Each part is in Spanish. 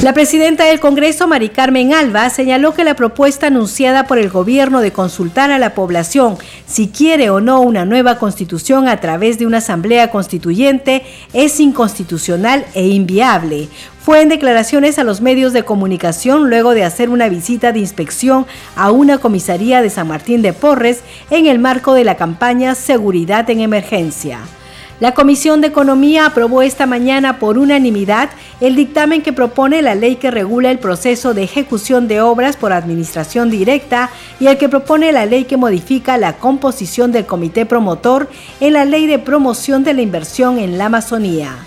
La presidenta del Congreso, Mari Carmen Alba, señaló que la propuesta anunciada por el gobierno de consultar a la población si quiere o no una nueva constitución a través de una asamblea constituyente es inconstitucional e inviable. Fue en declaraciones a los medios de comunicación luego de hacer una visita de inspección a una comisaría de San Martín de Porres en el marco de la campaña Seguridad en Emergencia. La Comisión de Economía aprobó esta mañana por unanimidad el dictamen que propone la ley que regula el proceso de ejecución de obras por administración directa y el que propone la ley que modifica la composición del comité promotor en la ley de promoción de la inversión en la Amazonía.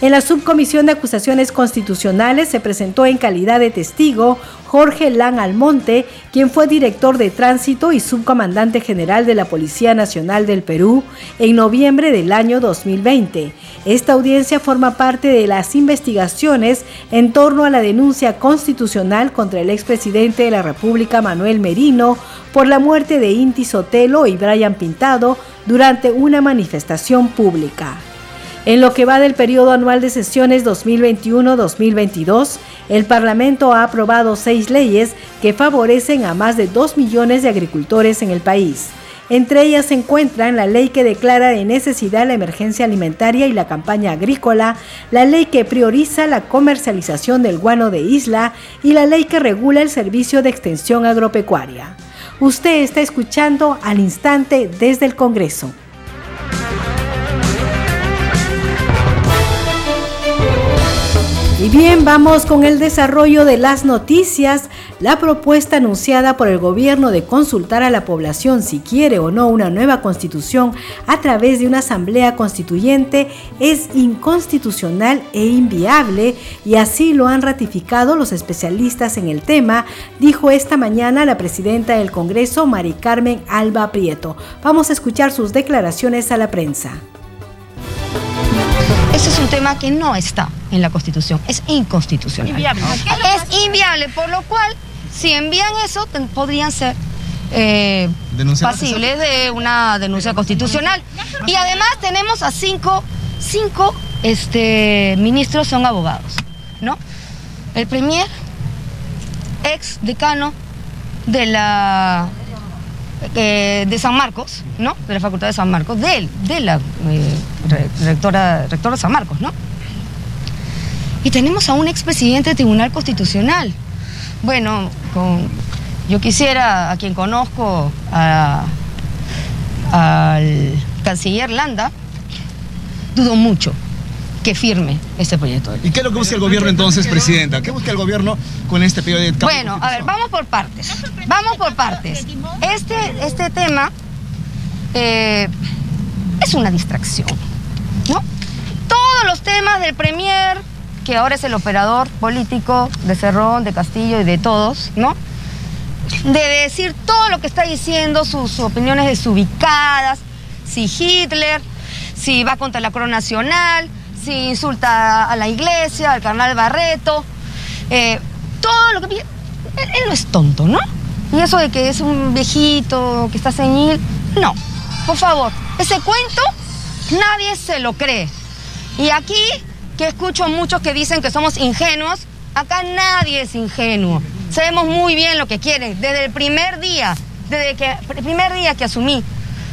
En la subcomisión de acusaciones constitucionales se presentó en calidad de testigo Jorge Lan Almonte, quien fue director de tránsito y subcomandante general de la Policía Nacional del Perú en noviembre del año 2020. Esta audiencia forma parte de las investigaciones en torno a la denuncia constitucional contra el expresidente de la República Manuel Merino por la muerte de Inti Sotelo y Brian Pintado durante una manifestación pública. En lo que va del periodo anual de sesiones 2021-2022, el Parlamento ha aprobado seis leyes que favorecen a más de 2 millones de agricultores en el país. Entre ellas se encuentran la ley que declara de necesidad la emergencia alimentaria y la campaña agrícola, la ley que prioriza la comercialización del guano de isla y la ley que regula el servicio de extensión agropecuaria. Usted está escuchando al instante desde el Congreso. Y bien, vamos con el desarrollo de las noticias. La propuesta anunciada por el gobierno de consultar a la población si quiere o no una nueva constitución a través de una asamblea constituyente es inconstitucional e inviable y así lo han ratificado los especialistas en el tema, dijo esta mañana la presidenta del Congreso, Mari Carmen Alba Prieto. Vamos a escuchar sus declaraciones a la prensa. Ese es un tema que no está en la Constitución, es inconstitucional. Inviable. Es inviable, por lo cual, si envían eso, podrían ser eh, pasibles de una denuncia constitucional. Y además tenemos a cinco, cinco este, ministros son abogados, ¿no? El premier, ex decano de la eh, de San Marcos, ¿no? De la Facultad de San Marcos, de, de la eh, rectora, rectora San Marcos, ¿no? Y tenemos a un expresidente del Tribunal Constitucional. Bueno, con, yo quisiera, a quien conozco, al canciller Landa, dudo mucho que firme este proyecto. ¿Y qué es lo que busca el gobierno entonces, Presidenta? ¿Qué busca el gobierno con este periodo de Bueno, a ver, vamos por partes. Vamos por partes. Este, este tema eh, es una distracción, ¿no? Todos los temas del Premier, que ahora es el operador político de Cerrón, de Castillo y de todos, ¿no? De decir todo lo que está diciendo, sus opiniones desubicadas, si Hitler, si va contra la corona nacional, insulta a la iglesia, al carnal Barreto, eh, todo lo que... Él, él no es tonto, ¿no? Y eso de que es un viejito, que está senil, no, por favor, ese cuento nadie se lo cree. Y aquí, que escucho muchos que dicen que somos ingenuos, acá nadie es ingenuo. Sabemos muy bien lo que quieren. Desde el primer día, desde que, el primer día que asumí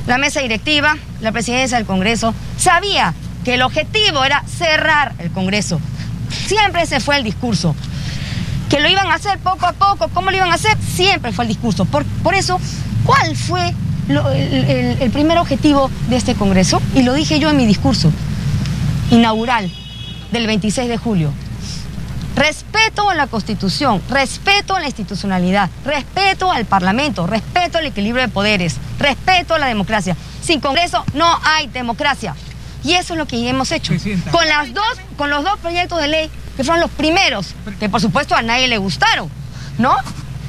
la mesa directiva, la presidencia del Congreso, sabía que el objetivo era cerrar el Congreso. Siempre ese fue el discurso. Que lo iban a hacer poco a poco, ¿cómo lo iban a hacer? Siempre fue el discurso. Por, por eso, ¿cuál fue el, el primer objetivo de este Congreso? Y lo dije yo en mi discurso inaugural del 26 de julio. Respeto a la Constitución, respeto a la institucionalidad, respeto al Parlamento, respeto al equilibrio de poderes, respeto a la democracia. Sin Congreso no hay democracia. Y eso es lo que hemos hecho. Con, las dos, con los dos proyectos de ley que fueron los primeros, que por supuesto a nadie le gustaron, ¿no?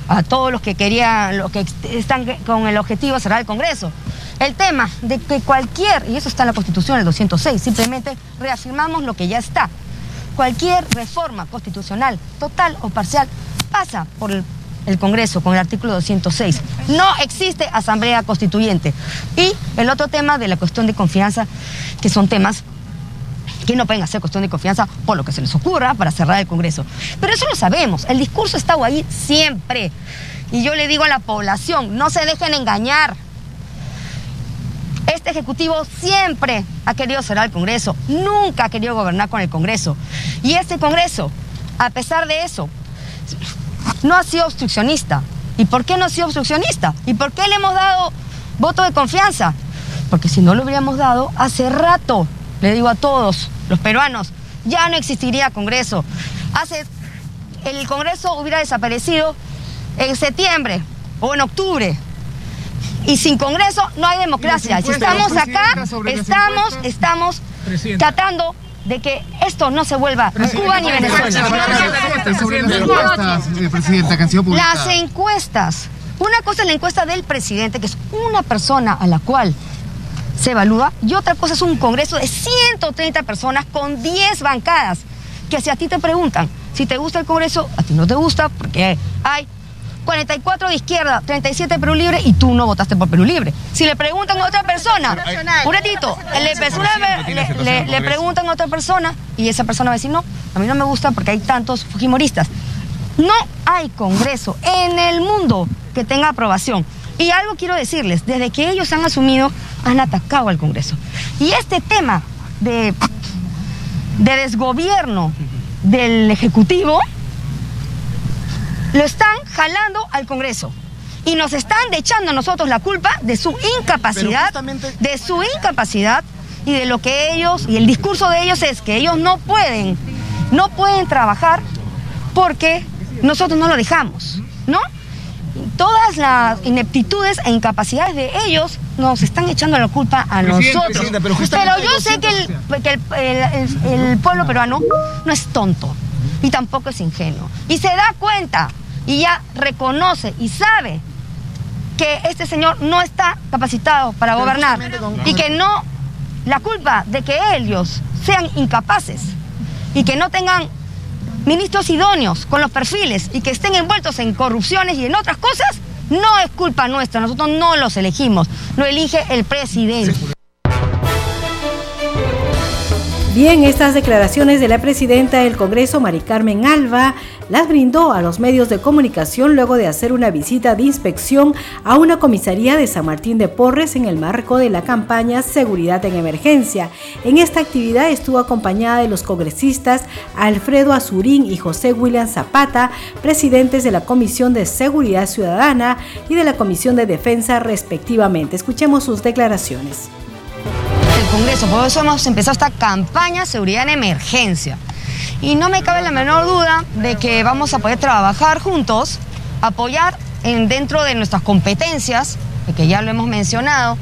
a todos los que querían, los que están con el objetivo de cerrar el Congreso. El tema de que cualquier, y eso está en la Constitución, el 206, simplemente reafirmamos lo que ya está. Cualquier reforma constitucional, total o parcial, pasa por el, el Congreso con el artículo 206. No existe asamblea constituyente. Y el otro tema de la cuestión de confianza, que son temas que no pueden hacer cuestión de confianza por lo que se les ocurra para cerrar el Congreso. Pero eso lo sabemos, el discurso está ahí siempre. Y yo le digo a la población, no se dejen engañar. Este Ejecutivo siempre ha querido cerrar el Congreso, nunca ha querido gobernar con el Congreso. Y este Congreso, a pesar de eso, no ha sido obstruccionista. ¿Y por qué no ha sido obstruccionista? ¿Y por qué le hemos dado voto de confianza? Porque si no lo hubiéramos dado, hace rato, le digo a todos los peruanos, ya no existiría Congreso. Hace, el Congreso hubiera desaparecido en septiembre o en octubre. Y sin Congreso no hay democracia. Si estamos acá, estamos, estamos tratando de que esto no se vuelva Cuba ni Venezuela. Las encuestas. Una cosa es la encuesta del presidente, que es una persona a la cual se evalúa, y otra cosa es un congreso de 130 personas con 10 bancadas, que si a ti te preguntan si te gusta el congreso, a ti no te gusta, porque hay 44 de izquierda, 37 de Perú Libre y tú no votaste por Perú Libre. Si le preguntan a otra persona, un ratito, le, le, preguntan a otra persona y esa persona va a decir, no, a mí no me gusta porque hay tantos fujimoristas. No hay congreso en el mundo que tenga aprobación. Y algo quiero decirles, desde que ellos han asumido, han atacado al Congreso. Y este tema de, de desgobierno del Ejecutivo lo están jalando al Congreso. Y nos están echando a nosotros la culpa de su incapacidad, de su incapacidad y de lo que ellos, y el discurso de ellos es que ellos no pueden, no pueden trabajar porque nosotros no lo dejamos, ¿no? Todas las ineptitudes e incapacidades de ellos nos están echando la culpa a nosotros. Pero, yo sé que, el pueblo peruano no es tonto y tampoco es ingenuo. Y se da cuenta y ya reconoce y sabe que este señor no está capacitado para gobernar y que no, la culpa de que ellos sean incapaces y que no tengan ministros idóneos con los perfiles y que estén envueltos en corrupciones y en otras cosas, no es culpa nuestra, nosotros no los elegimos, lo elige el presidente. Bien, estas declaraciones de la presidenta del Congreso, Mari Carmen Alba, las brindó a los medios de comunicación luego de hacer una visita de inspección a una comisaría de San Martín de Porres en el marco de la campaña Seguridad en Emergencia. En esta actividad estuvo acompañada de los congresistas Alfredo Azurín y José William Zapata, presidentes de la Comisión de Seguridad Ciudadana y de la Comisión de Defensa respectivamente. Escuchemos sus declaraciones. Congreso. Por eso hemos empezado esta campaña Seguridad en Emergencia. Y no me cabe la menor duda de que vamos a poder trabajar juntos, apoyar en, dentro de nuestras competencias, que ya lo hemos mencionado,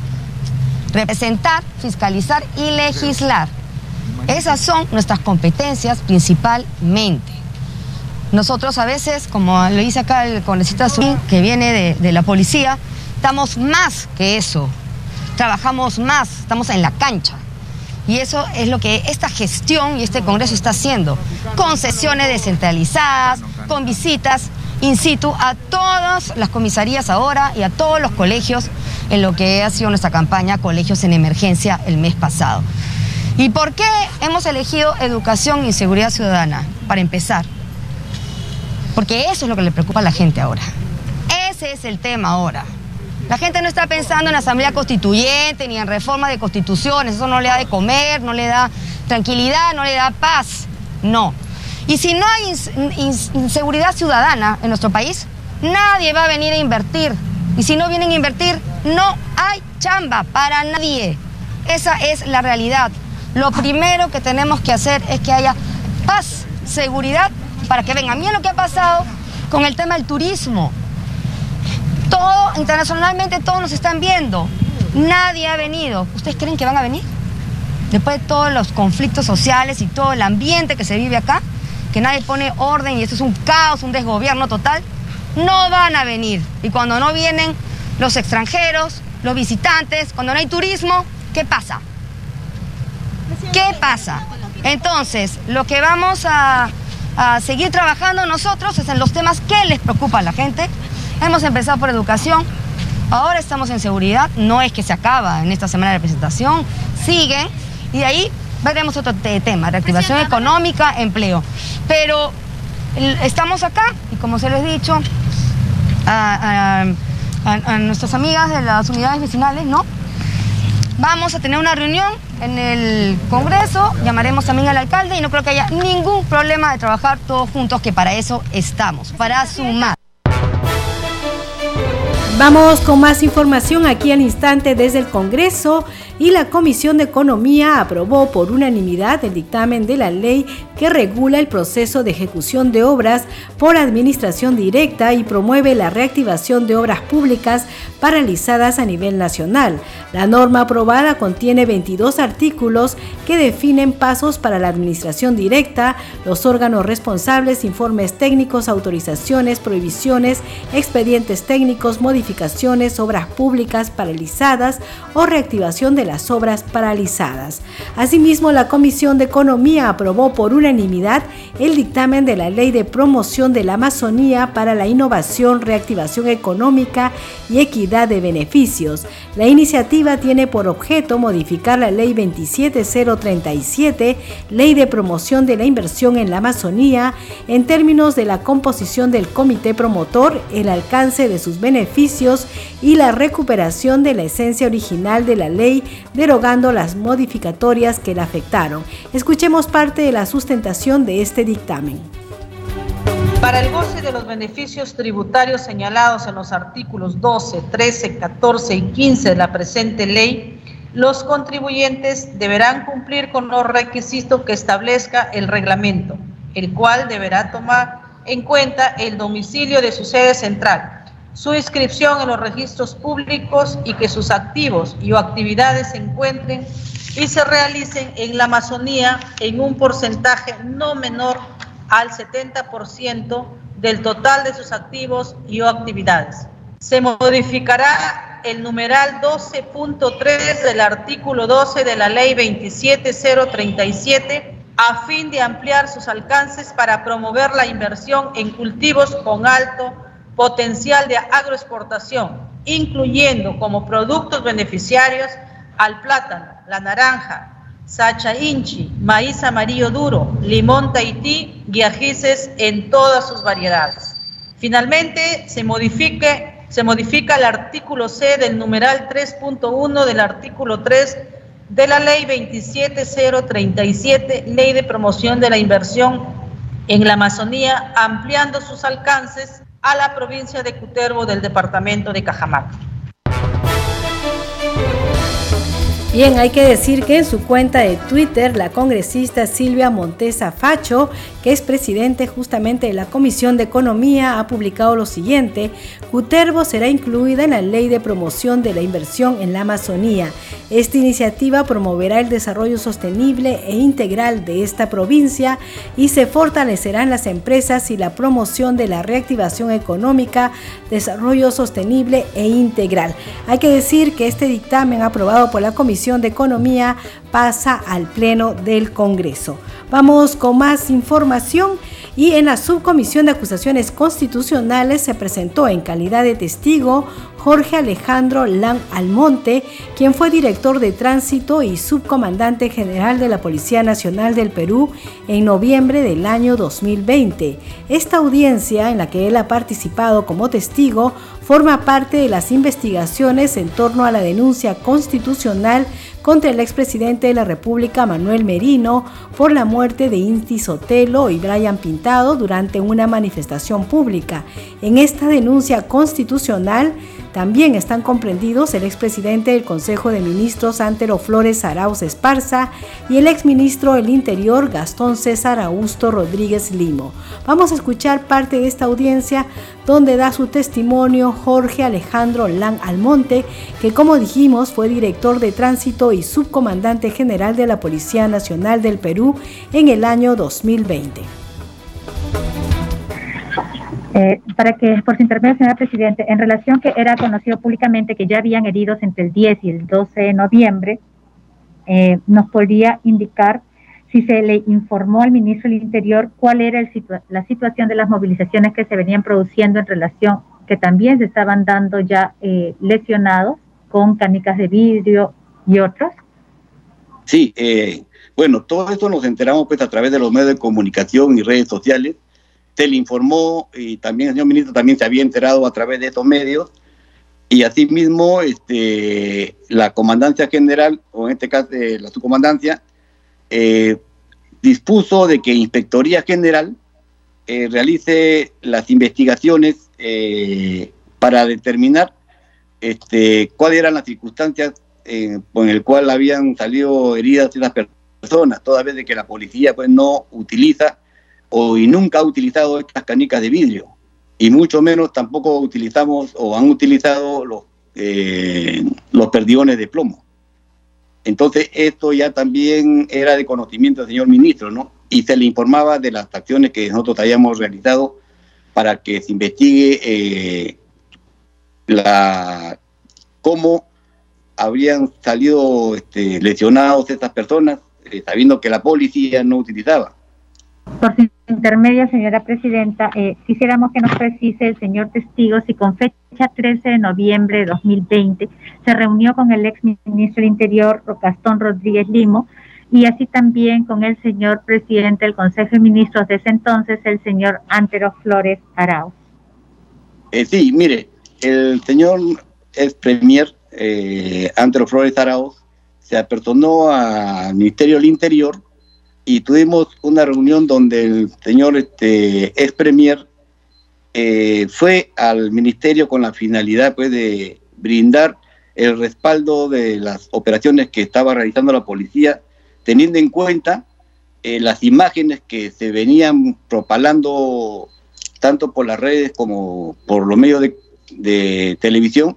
representar, fiscalizar y legislar. Esas son nuestras competencias principalmente. Nosotros a veces, como lo dice acá el congresista Azul, que viene de, de la policía, estamos más que eso trabajamos más, estamos en la cancha. Y eso es lo que esta gestión y este Congreso está haciendo, con sesiones descentralizadas, con visitas in situ a todas las comisarías ahora y a todos los colegios en lo que ha sido nuestra campaña Colegios en Emergencia el mes pasado. ¿Y por qué hemos elegido educación y seguridad ciudadana? Para empezar, porque eso es lo que le preocupa a la gente ahora. Ese es el tema ahora. La gente no está pensando en asamblea constituyente ni en reforma de constituciones. Eso no le da de comer, no le da tranquilidad, no le da paz. No. Y si no hay inseguridad ciudadana en nuestro país, nadie va a venir a invertir. Y si no vienen a invertir, no hay chamba para nadie. Esa es la realidad. Lo primero que tenemos que hacer es que haya paz, seguridad, para que vengan. Miren lo que ha pasado con el tema del turismo. Internacionalmente todos nos están viendo. Nadie ha venido. ¿Ustedes creen que van a venir? Después de todos los conflictos sociales y todo el ambiente que se vive acá, que nadie pone orden y esto es un caos, un desgobierno total. no van a venir. Y cuando no vienen los extranjeros, los visitantes, cuando no hay turismo, ¿qué pasa? ¿Qué pasa? Entonces, lo que vamos a, seguir trabajando nosotros es en los temas que les preocupa a la gente. Hemos empezado por educación, ahora estamos en seguridad, no es que se acaba en esta semana de presentación, siguen y de ahí veremos otro tema, reactivación económica, empleo. Pero estamos acá y como se les he dicho a, a nuestras amigas de las unidades vecinales, ¿no? Vamos a tener una reunión en el Congreso, llamaremos también al alcalde y no creo que haya ningún problema de trabajar todos juntos, que para eso estamos, para sumar. Vamos con más información aquí al instante desde el Congreso y la Comisión de Economía aprobó por unanimidad el dictamen de la ley que regula el proceso de ejecución de obras por administración directa y promueve la reactivación de obras públicas paralizadas a nivel nacional. La norma aprobada contiene 22 artículos que definen pasos para la administración directa, los órganos responsables, informes técnicos, autorizaciones, prohibiciones, expedientes técnicos, modificaciones, obras públicas paralizadas o reactivación de las obras paralizadas. Asimismo, la Comisión de Economía aprobó por unanimidad el dictamen de la Ley de Promoción de la Amazonía para la Innovación, Reactivación Económica y Equidad de Beneficios. La iniciativa tiene por objeto modificar la Ley 27037, Ley de Promoción de la Inversión en la Amazonía, en términos de la composición del comité promotor, el alcance de sus beneficios y la recuperación de la esencia original de la ley derogando las modificatorias que la afectaron. Escuchemos parte de la sustentación de este dictamen. Para el goce de los beneficios tributarios señalados en los artículos 12, 13, 14 y 15 de la presente ley, los contribuyentes deberán cumplir con los requisitos que establezca el reglamento, el cual deberá tomar en cuenta el domicilio de su sede central, su inscripción en los registros públicos y que sus activos y o actividades se encuentren y se realicen en la Amazonía en un porcentaje no menor al 70% del total de sus activos y o actividades. Se modificará el numeral 12.3 del artículo 12 de la Ley 27037 a fin de ampliar sus alcances para promover la inversión en cultivos con alto potencial de agroexportación, incluyendo como productos beneficiarios al plátano, la naranja, sacha inchi, maíz amarillo duro, limón tahití y ajices en todas sus variedades. Finalmente, se, modifique, se modifica el artículo C del numeral 3.1 del artículo 3 de la Ley 27037, Ley de Promoción de la Inversión en la Amazonía, ampliando sus alcances a la provincia de Cutervo del departamento de Cajamarca. Bien, hay que decir que en su cuenta de Twitter, la congresista Silvia Montesa Facho, que es presidente justamente de la Comisión de Economía, ha publicado lo siguiente, Cutervo será incluida en la Ley de Promoción de la Inversión en la Amazonía. Esta iniciativa promoverá el desarrollo sostenible e integral de esta provincia y se fortalecerán las empresas y la promoción de la reactivación económica, desarrollo sostenible e integral. Hay que decir que este dictamen aprobado por la Comisión de Economía pasa al Pleno del Congreso. Vamos con más información y en la Subcomisión de Acusaciones Constitucionales se presentó en calidad de testigo Jorge Alejandro Lang Almonte, quien fue director de tránsito y subcomandante general de la Policía Nacional del Perú en noviembre del año 2020. Esta audiencia, en la que él ha participado como testigo, forma parte de las investigaciones en torno a la denuncia constitucional contra el expresidente de la República Manuel Merino por la muerte de Inti Sotelo y Brian Pintado durante una manifestación pública. En esta denuncia constitucional también están comprendidos el expresidente del Consejo de Ministros Antero Flores Arauz Esparza y el exministro del Interior Gastón César Augusto Rodríguez Limo. Vamos a escuchar parte de esta audiencia donde da su testimonio Jorge Alejandro Lan Almonte, que como dijimos fue director de tránsito y subcomandante general de la Policía Nacional del Perú en el año 2020. Eh, para que, por su intermedio, señora Presidente, en relación que era conocido públicamente que ya habían heridos entre el 10 y el 12 de noviembre, eh, nos podría indicar si se le informó al ministro del Interior cuál era el la situación de las movilizaciones que se venían produciendo en relación que también se estaban dando ya eh, lesionados con canicas de vidrio y otros. Sí, eh, bueno, todo esto nos enteramos pues a través de los medios de comunicación y redes sociales. Se le informó y también el señor ministro también se había enterado a través de estos medios y asimismo este, la comandancia general, o en este caso eh, la subcomandancia, eh, dispuso de que Inspectoría General eh, realice las investigaciones para determinar este, cuáles eran las circunstancias con el cual habían salido heridas esas personas, toda vez de que la policía pues no utiliza o y nunca ha utilizado estas canicas de vidrio y mucho menos tampoco utilizamos o han utilizado los, eh, los perdigones de plomo. Entonces, esto ya también era de conocimiento del señor ministro, ¿no? Y se le informaba de las acciones que nosotros habíamos realizado para que se investigue eh, la cómo habrían salido este, lesionados estas personas, eh, sabiendo que la policía no utilizaba. Por intermedia, señora presidenta, eh, quisiéramos que nos precise el señor testigo si con fecha 13 de noviembre de 2020 se reunió con el ex ministro del Interior, Gastón Rodríguez Limo, y así también con el señor presidente del Consejo de Ministros de ese entonces, el señor Antero Flores Arauz. Eh, sí, mire, el señor ex premier eh, Antero Flores Arauz se apersonó al Ministerio del Interior y tuvimos una reunión donde el señor este, ex premier eh, fue al ministerio con la finalidad pues, de brindar el respaldo de las operaciones que estaba realizando la policía, teniendo en cuenta eh, las imágenes que se venían propalando tanto por las redes como por los medios de, televisión,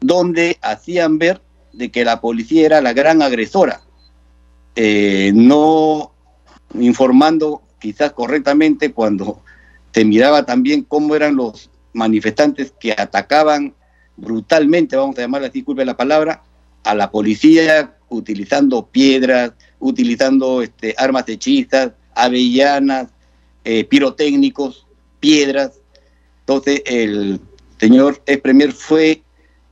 donde hacían ver de que la policía era la gran agresora. Eh, no informando quizás correctamente cuando se miraba también cómo eran los manifestantes que atacaban brutalmente, vamos a llamarle así, disculpe la palabra, a la policía utilizando piedras, utilizando este, armas hechizas, avellanas, eh, pirotécnicos, piedras. Entonces el señor ex premier fue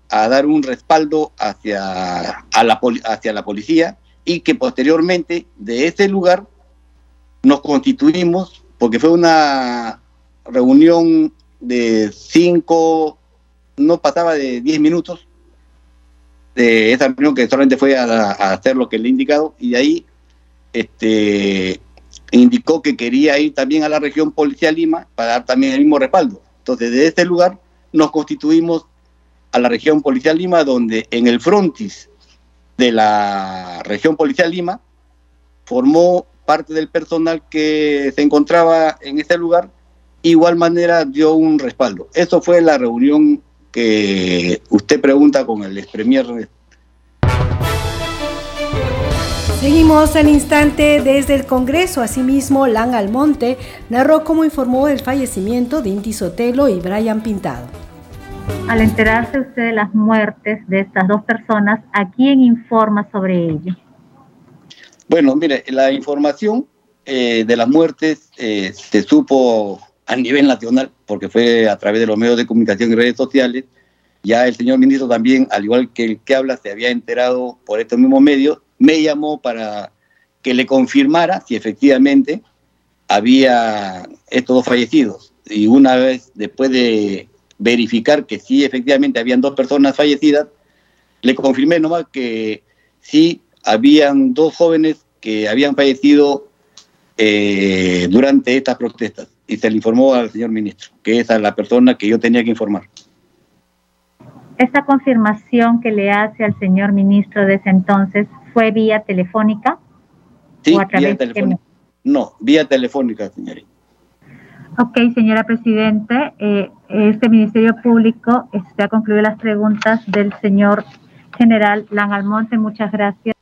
a dar un respaldo hacia, a la, hacia la policía y que posteriormente de ese lugar nos constituimos, porque fue una reunión de cinco, no pasaba de diez minutos, de esa reunión que solamente fue a, hacer lo que le he indicado, y de ahí este, indicó que quería ir también a la región policial Lima para dar también el mismo respaldo. Entonces, de este lugar nos constituimos a la región policial Lima, donde en el frontis de la región policial Lima formó parte del personal que se encontraba en ese lugar, igual manera dio un respaldo. Eso fue la reunión que usted pregunta con el ex premier. Seguimos al instante desde el Congreso. Asimismo, Lan Almonte narró cómo informó del fallecimiento de Inti Sotelo y Brian Pintado. Al enterarse usted de las muertes de estas dos personas, ¿a quién informa sobre ello? Bueno, mire, la información eh, de las muertes eh, se supo a nivel nacional, porque fue a través de los medios de comunicación y redes sociales. Ya el señor ministro también, al igual que el que habla, se había enterado por estos mismos medios, me llamó para que le confirmara si efectivamente había estos dos fallecidos. Y una vez después de verificar que sí, efectivamente, habían dos personas fallecidas, le confirmé nomás que sí habían dos jóvenes que habían fallecido eh, durante estas protestas y se le informó al señor ministro, que esa es la persona que yo tenía que informar. ¿Esta confirmación que le hace al señor ministro de ese entonces fue vía telefónica? Sí, vía telefónica. No, vía telefónica, señorita. Ok, señora Presidente, eh, este Ministerio Público ha concluido las preguntas del señor general Lan Almonte. Muchas gracias.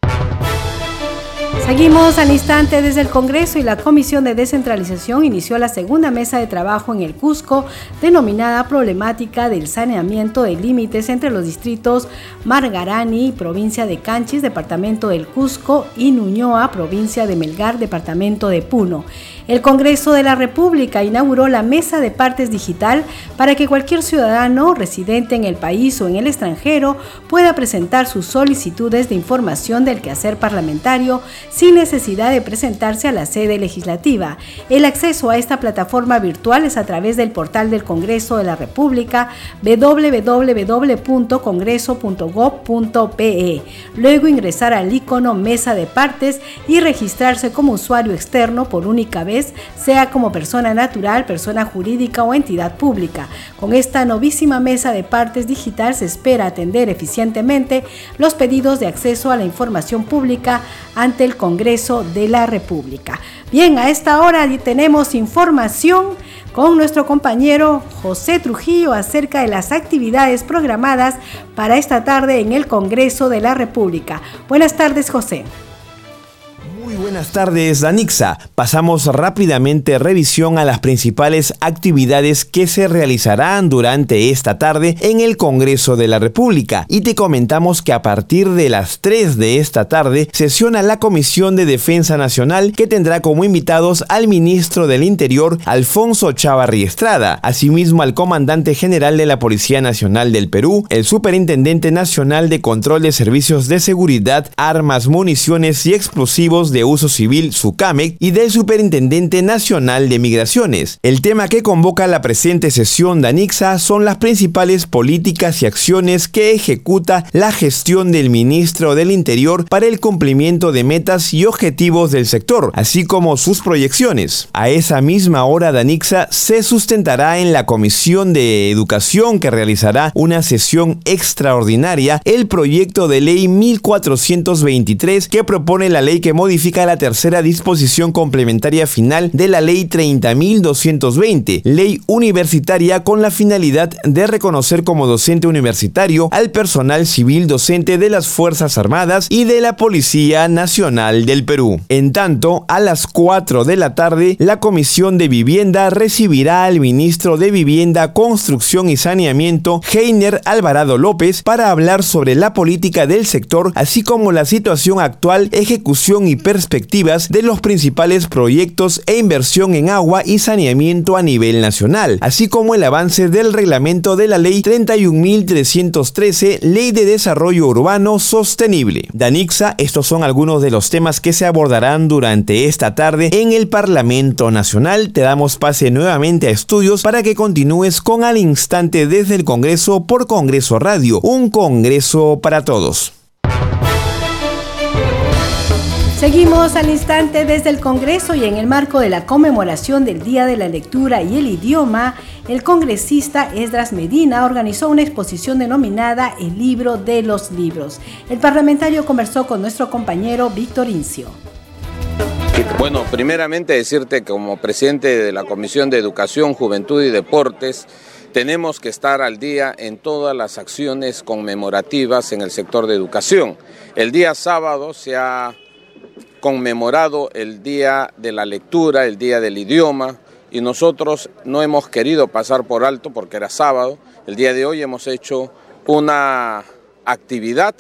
Seguimos al instante desde el Congreso y la Comisión de Descentralización inició la segunda mesa de trabajo en el Cusco denominada Problemática del Saneamiento de Límites entre los distritos Margarani, provincia de Canchis, departamento del Cusco, y Nuñoa, provincia de Melgar, departamento de Puno. El Congreso de la República inauguró la Mesa de Partes Digital para que cualquier ciudadano residente en el país o en el extranjero pueda presentar sus solicitudes de información del quehacer parlamentario sin necesidad de presentarse a la sede legislativa. El acceso a esta plataforma virtual es a través del portal del Congreso de la República www.congreso.gov.pe. Luego ingresar al icono Mesa de Partes y registrarse como usuario externo por única vez sea como persona natural, persona jurídica o entidad pública. Con esta novísima mesa de partes digital se espera atender eficientemente los pedidos de acceso a la información pública ante el Congreso de la República. Bien, a esta hora tenemos información con nuestro compañero José Trujillo acerca de las actividades programadas para esta tarde en el Congreso de la República. Buenas tardes, José. Buenas tardes, Danixa. Pasamos rápidamente revisión a las principales actividades que se realizarán durante esta tarde en el Congreso de la República y te comentamos que a partir de las 3 de esta tarde sesiona la Comisión de Defensa Nacional que tendrá como invitados al ministro del Interior Alfonso Chavarri Estrada, asimismo al comandante general de la Policía Nacional del Perú, el Superintendente Nacional de Control de Servicios de Seguridad, Armas, Municiones y Explosivos de Uso Civil, SUCAMEC, y del Superintendente Nacional de Migraciones. El tema que convoca la presente sesión de ANIXA son las principales políticas y acciones que ejecuta la gestión del Ministro del Interior para el cumplimiento de metas y objetivos del sector, así como sus proyecciones. A esa misma hora, Danixa se sustentará en la Comisión de Educación que realizará una sesión extraordinaria el proyecto de ley 1423 que propone la ley que modifica la tercera disposición complementaria final de la Ley 30.220, ley universitaria con la finalidad de reconocer como docente universitario al personal civil docente de las Fuerzas Armadas y de la Policía Nacional del Perú. En tanto, a las 4 de la tarde, la Comisión de Vivienda recibirá al ministro de Vivienda, Construcción y Saneamiento, Heiner Alvarado López, para hablar sobre la política del sector, así como la situación actual, ejecución y perspectivas de los principales proyectos e inversión en agua y saneamiento a nivel nacional, así como el avance del reglamento de la Ley 31.313, Ley de Desarrollo Urbano Sostenible. Danixa, estos son algunos de los temas que se abordarán durante esta tarde en el Parlamento Nacional. Te damos pase nuevamente a estudios para que continúes con al instante desde el Congreso por Congreso Radio, un Congreso para todos. Seguimos al instante desde el Congreso y en el marco de la conmemoración del Día de la Lectura y el Idioma, el congresista Esdras Medina organizó una exposición denominada El libro de los libros. El parlamentario conversó con nuestro compañero Víctor Incio. Bueno, primeramente decirte que como presidente de la Comisión de Educación, Juventud y Deportes, tenemos que estar al día en todas las acciones conmemorativas en el sector de educación. El día sábado se ha conmemorado el Día de la Lectura, el Día del Idioma, y nosotros no hemos querido pasar por alto porque era sábado. El día de hoy hemos hecho una actividad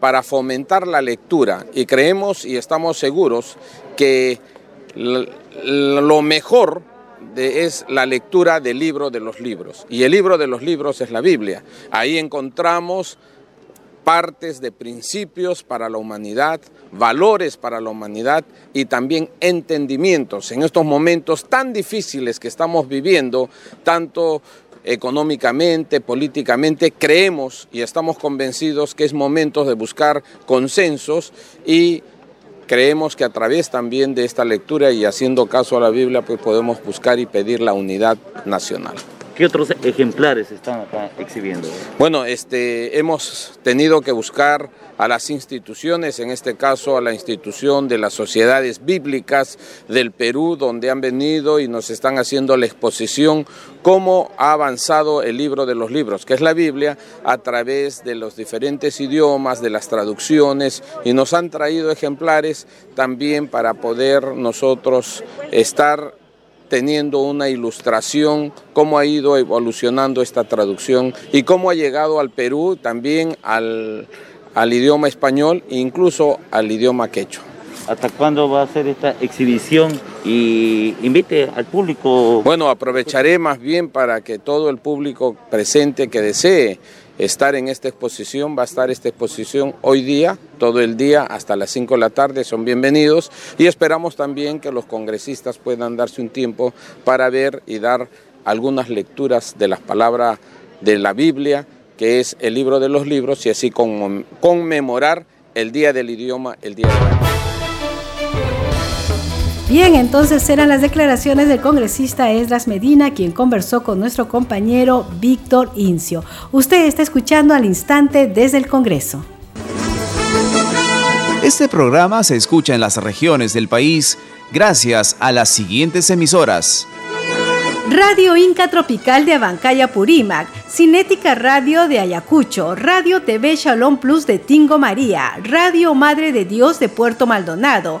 para fomentar la lectura y creemos y estamos seguros que lo mejor es la lectura del libro de los libros. Y el libro de los libros es la Biblia. Ahí encontramos partes de principios para la humanidad, valores para la humanidad y también entendimientos en estos momentos tan difíciles que estamos viviendo, tanto económicamente, políticamente, creemos y estamos convencidos que es momento de buscar consensos y creemos que a través también de esta lectura y haciendo caso a la Biblia, pues podemos buscar y pedir la unidad nacional. ¿Qué otros ejemplares están acá exhibiendo? Bueno, este, hemos tenido que buscar a las instituciones, en este caso a la institución de las sociedades bíblicas del Perú, donde han venido y nos están haciendo la exposición cómo ha avanzado el libro de los libros, que es la Biblia, a través de los diferentes idiomas, de las traducciones, y nos han traído ejemplares también para poder nosotros estar teniendo una ilustración, cómo ha ido evolucionando esta traducción y cómo ha llegado al Perú también al, idioma español e incluso al idioma quechua. ¿Hasta cuándo va a ser esta exhibición? Y invite al público. Bueno, aprovecharé más bien para que todo el público presente que desee estar en esta exposición. Va a estar esta exposición hoy día, todo el día, hasta las 5 de la tarde. Son bienvenidos y esperamos también que los congresistas puedan darse un tiempo para ver y dar algunas lecturas de las palabras de la Biblia, que es el libro de los libros, y así conmemorar el Día del Idioma, el Día de la Bien, entonces eran las declaraciones del congresista Esdras Medina, quien conversó con nuestro compañero Víctor Incio. Usted está escuchando al instante desde el Congreso. Este programa se escucha en las regiones del país gracias a las siguientes emisoras. Radio Inca Tropical de Abancaya Purímac, Cinética Radio de Ayacucho, Radio TV Shalom Plus de Tingo María, Radio Madre de Dios de Puerto Maldonado,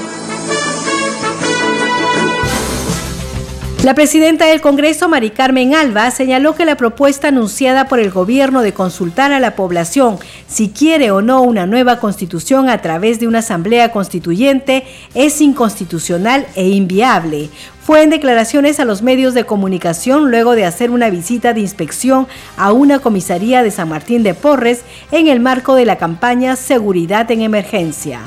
La presidenta del Congreso, Mari Carmen Alba, señaló que la propuesta anunciada por el gobierno de consultar a la población si quiere o no una nueva constitución a través de una asamblea constituyente es inconstitucional e inviable. Fue en declaraciones a los medios de comunicación luego de hacer una visita de inspección a una comisaría de San Martín de Porres en el marco de la campaña Seguridad en Emergencia.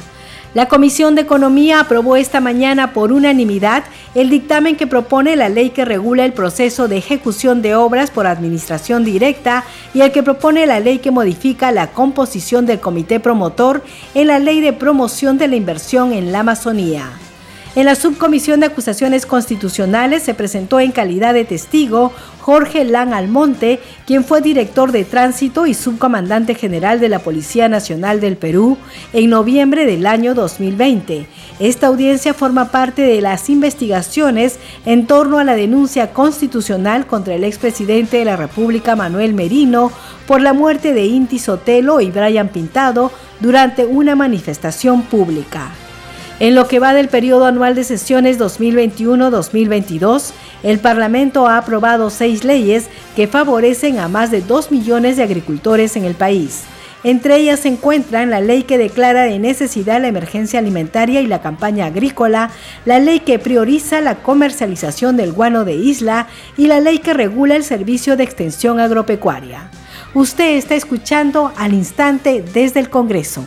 La Comisión de Economía aprobó esta mañana por unanimidad el dictamen que propone la ley que regula el proceso de ejecución de obras por administración directa y el que propone la ley que modifica la composición del comité promotor en la ley de promoción de la inversión en la Amazonía. En la subcomisión de acusaciones constitucionales se presentó en calidad de testigo Jorge Lan Almonte, quien fue director de tránsito y subcomandante general de la Policía Nacional del Perú en noviembre del año 2020. Esta audiencia forma parte de las investigaciones en torno a la denuncia constitucional contra el expresidente de la República Manuel Merino por la muerte de Inti Sotelo y Brian Pintado durante una manifestación pública. En lo que va del periodo anual de sesiones 2021-2022, el Parlamento ha aprobado seis leyes que favorecen a más de dos millones de agricultores en el país. Entre ellas se encuentran la ley que declara de necesidad la emergencia alimentaria y la campaña agrícola, la ley que prioriza la comercialización del guano de isla y la ley que regula el servicio de extensión agropecuaria. Usted está escuchando al instante desde el Congreso.